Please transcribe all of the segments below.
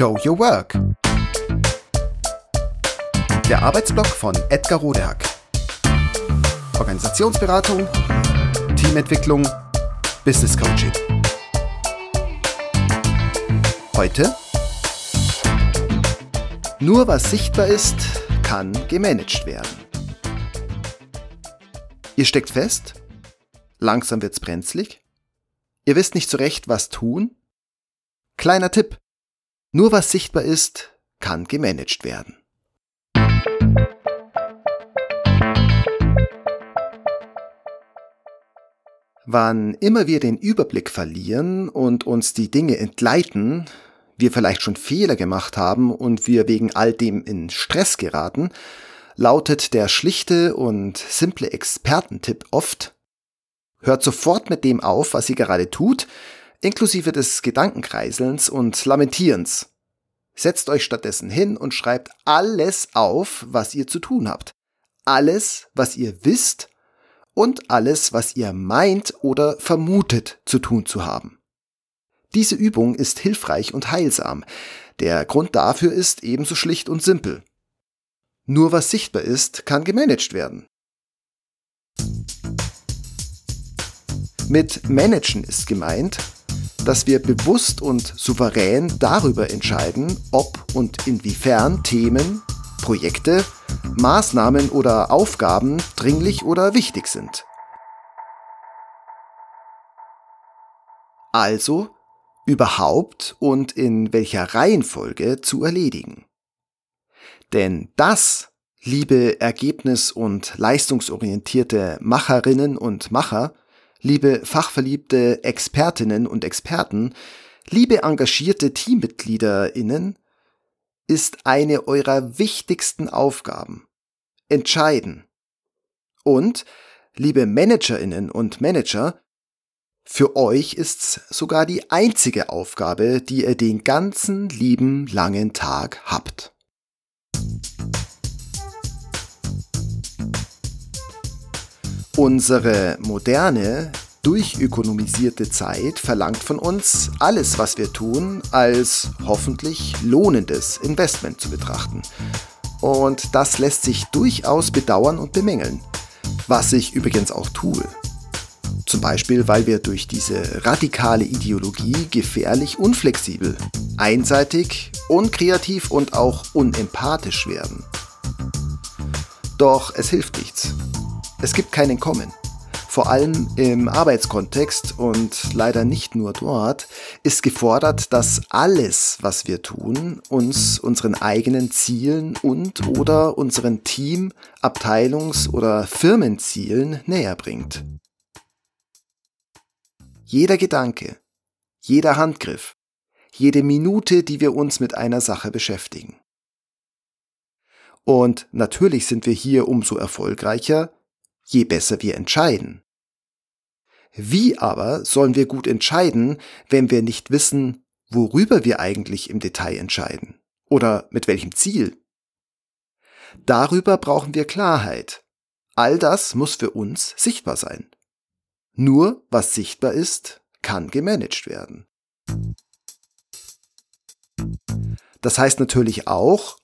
Show Your Work. Der Arbeitsblock von Edgar Rodehack. Organisationsberatung, Teamentwicklung, Business Coaching. Heute nur was sichtbar ist, kann gemanagt werden. Ihr steckt fest? Langsam wird's brenzlig? Ihr wisst nicht so recht, was tun? Kleiner Tipp. Nur was sichtbar ist, kann gemanagt werden. Wann immer wir den Überblick verlieren und uns die Dinge entgleiten, wir vielleicht schon Fehler gemacht haben und wir wegen all dem in Stress geraten, lautet der schlichte und simple Expertentipp oft, hört sofort mit dem auf, was ihr gerade tut, inklusive des Gedankenkreiselns und Lamentierens. Setzt euch stattdessen hin und schreibt alles auf, was ihr zu tun habt. Alles, was ihr wisst und alles, was ihr meint oder vermutet zu tun zu haben. Diese Übung ist hilfreich und heilsam. Der Grund dafür ist ebenso schlicht und simpel. Nur was sichtbar ist, kann gemanagt werden. Mit Managen ist gemeint, dass wir bewusst und souverän darüber entscheiden, ob und inwiefern Themen, Projekte, Maßnahmen oder Aufgaben dringlich oder wichtig sind. Also überhaupt und in welcher Reihenfolge zu erledigen. Denn das, liebe ergebnis- und leistungsorientierte Macherinnen und Macher, liebe fachverliebte Expertinnen und Experten, liebe engagierte Teammitgliederinnen, ist eine eurer wichtigsten Aufgaben. Entscheiden. Und, liebe Managerinnen und Manager, für euch ist's sogar die einzige Aufgabe, die ihr den ganzen lieben langen Tag habt. Unsere moderne, durchökonomisierte Zeit verlangt von uns, alles, was wir tun, als hoffentlich lohnendes Investment zu betrachten. Und das lässt sich durchaus bedauern und bemängeln, was ich übrigens auch tue. Zum Beispiel, weil wir durch diese radikale Ideologie gefährlich unflexibel, einseitig, unkreativ und auch unempathisch werden. Doch es hilft nichts. Es gibt kein Entkommen. Vor allem im Arbeitskontext und leider nicht nur dort ist gefordert, dass alles, was wir tun, uns unseren eigenen Zielen und oder unseren Team-, Abteilungs- oder Firmenzielen näher bringt. Jeder Gedanke, jeder Handgriff, jede Minute, die wir uns mit einer Sache beschäftigen. Und natürlich sind wir hier umso erfolgreicher, je besser wir entscheiden. Wie aber sollen wir gut entscheiden, wenn wir nicht wissen, worüber wir eigentlich im Detail entscheiden? Oder mit welchem Ziel? Darüber brauchen wir Klarheit. All das muss für uns sichtbar sein. Nur was sichtbar ist, kann gemanagt werden. Das heißt natürlich auch,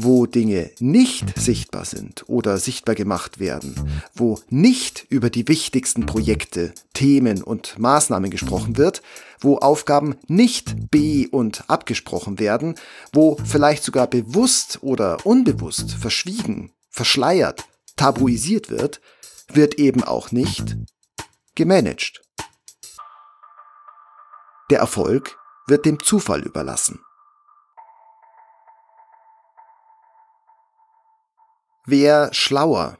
wo Dinge nicht sichtbar sind oder sichtbar gemacht werden, wo nicht über die wichtigsten Projekte, Themen und Maßnahmen gesprochen wird, wo Aufgaben nicht be- und abgesprochen werden, wo vielleicht sogar bewusst oder unbewusst verschwiegen, verschleiert, tabuisiert wird, wird eben auch nicht gemanagt. Der Erfolg wird dem Zufall überlassen. Wer schlauer,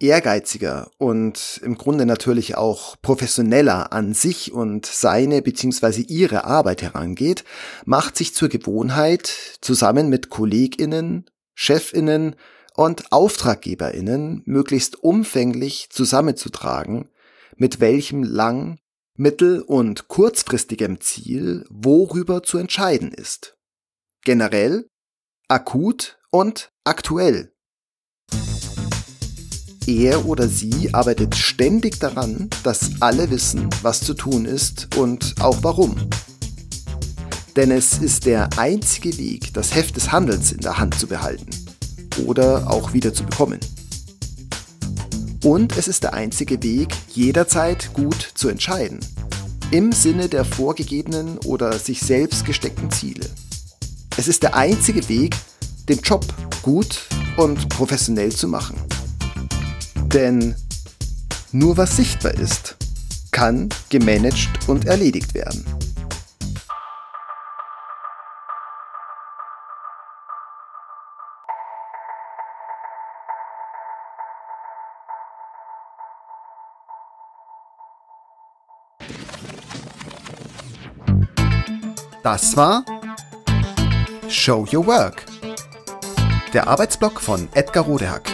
ehrgeiziger und im Grunde natürlich auch professioneller an sich und seine bzw. ihre Arbeit herangeht, macht sich zur Gewohnheit, zusammen mit Kolleginnen, Chefinnen und Auftraggeberinnen möglichst umfänglich zusammenzutragen, mit welchem lang, mittel- und kurzfristigem Ziel worüber zu entscheiden ist. Generell, akut und aktuell. Er oder sie arbeitet ständig daran, dass alle wissen, was zu tun ist und auch warum. Denn es ist der einzige Weg, das Heft des Handelns in der Hand zu behalten oder auch wieder zu bekommen. Und es ist der einzige Weg, jederzeit gut zu entscheiden, im Sinne der vorgegebenen oder sich selbst gesteckten Ziele. Es ist der einzige Weg, den Job gut und professionell zu machen. Denn nur was sichtbar ist, kann gemanagt und erledigt werden. Das war Show Your Work, der Arbeitsblock von Edgar Rodehack.